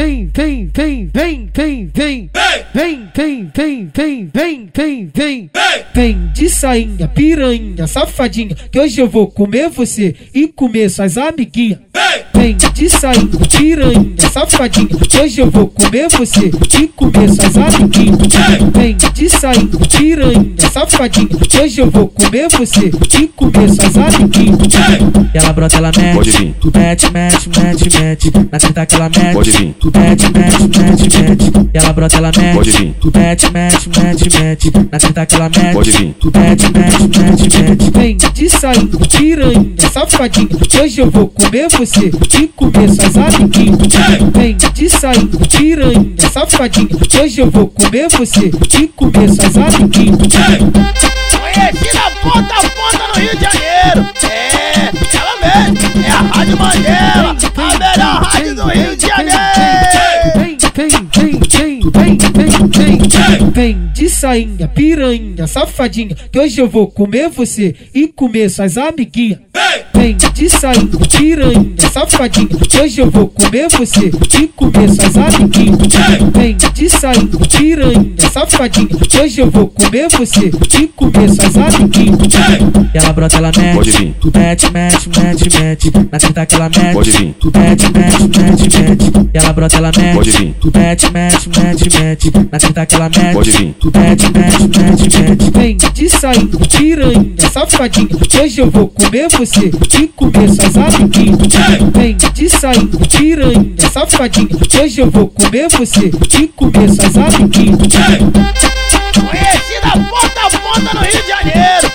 tem, tem, tem, tem, tem, tem, vem, tem, tem, tem, vem, tem, tem, vem de sainha, piranha, safadinha, que hoje eu vou comer você e comer suas amiguinhas. Vem de sainha, piranha, safadinha, que hoje eu vou comer você e comer suas amiguinhas. Vem de sainha, piranha, safadinha, que hoje eu vou comer você e comer suas amiguinhas. Ela brota, ela mete, Pode vir. mete, mete, mete, mete. Na tenta que ela mete, Pode vir. mete, mete, mete, mete. Ela brota, ela mete, Pode vir. mete, mete, mete, mete. Na tenta que ela mete, Pode vir. mete, mete, mete, mete. Sainha, piranha, safadinha, que hoje eu vou comer você e comer suas amiguinhas. Vem de sainha, piranha, safadinha, que hoje eu vou comer você e comer suas amiguinhas. Conheci na ponta a ponta no Rio de Janeiro. Vem, de sainha, piranha, safadinha, que hoje eu vou comer você e comer suas amiguinhas. Vem de sainha, piranha, safadinha, que hoje eu vou comer você e comer suas amiguinhas. Vem de sainha, piranha, safadinha, que hoje eu vou comer você e comer suas amiguinhas. Ela brota, ela mete, Pode vir. mete, mete, mete, mete. Na tenta que ela mete, Pode vir. mete, mete, mete, mete. Ela brota, ela mete, Pode vir. mete, mete, mete, mete. Na tenta que ela mete, Pode vir. mete, mete, mete, mete. Vem de sainha, piranha, safadinha, que hoje eu vou comer você você de comer suas sabidinho. Vem de saindo, piranha, safadinho. Hoje eu vou comer você de comer só sabidinho. Conhecida ponta a ponta no Rio de Janeiro.